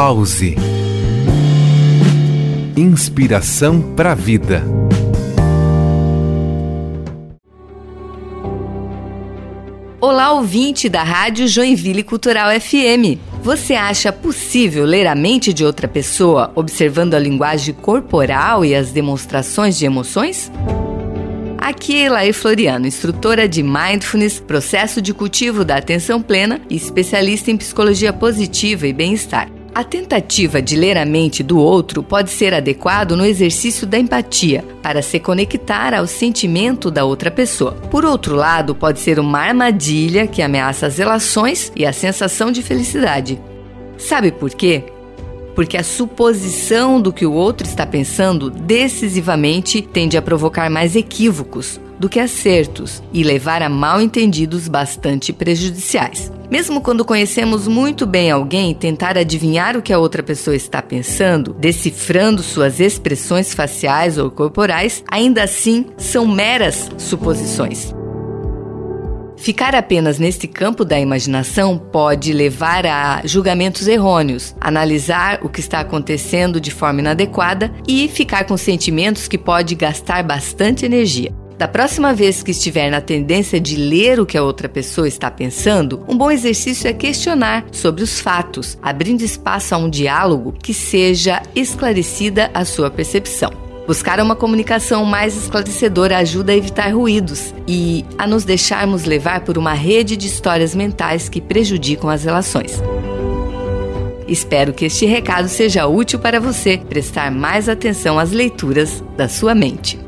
Pause. Inspiração para a vida. Olá, ouvinte da Rádio Joinville Cultural FM. Você acha possível ler a mente de outra pessoa observando a linguagem corporal e as demonstrações de emoções? Aqui é Elaine Floriano, instrutora de Mindfulness, processo de cultivo da atenção plena e especialista em psicologia positiva e bem-estar. A tentativa de ler a mente do outro pode ser adequado no exercício da empatia, para se conectar ao sentimento da outra pessoa. Por outro lado, pode ser uma armadilha que ameaça as relações e a sensação de felicidade. Sabe por quê? Porque a suposição do que o outro está pensando decisivamente tende a provocar mais equívocos, do que acertos e levar a mal entendidos bastante prejudiciais. Mesmo quando conhecemos muito bem alguém, tentar adivinhar o que a outra pessoa está pensando, decifrando suas expressões faciais ou corporais, ainda assim são meras suposições. Ficar apenas neste campo da imaginação pode levar a julgamentos errôneos, analisar o que está acontecendo de forma inadequada e ficar com sentimentos que pode gastar bastante energia. Da próxima vez que estiver na tendência de ler o que a outra pessoa está pensando, um bom exercício é questionar sobre os fatos, abrindo espaço a um diálogo que seja esclarecida a sua percepção. Buscar uma comunicação mais esclarecedora ajuda a evitar ruídos e a nos deixarmos levar por uma rede de histórias mentais que prejudicam as relações. Espero que este recado seja útil para você prestar mais atenção às leituras da sua mente.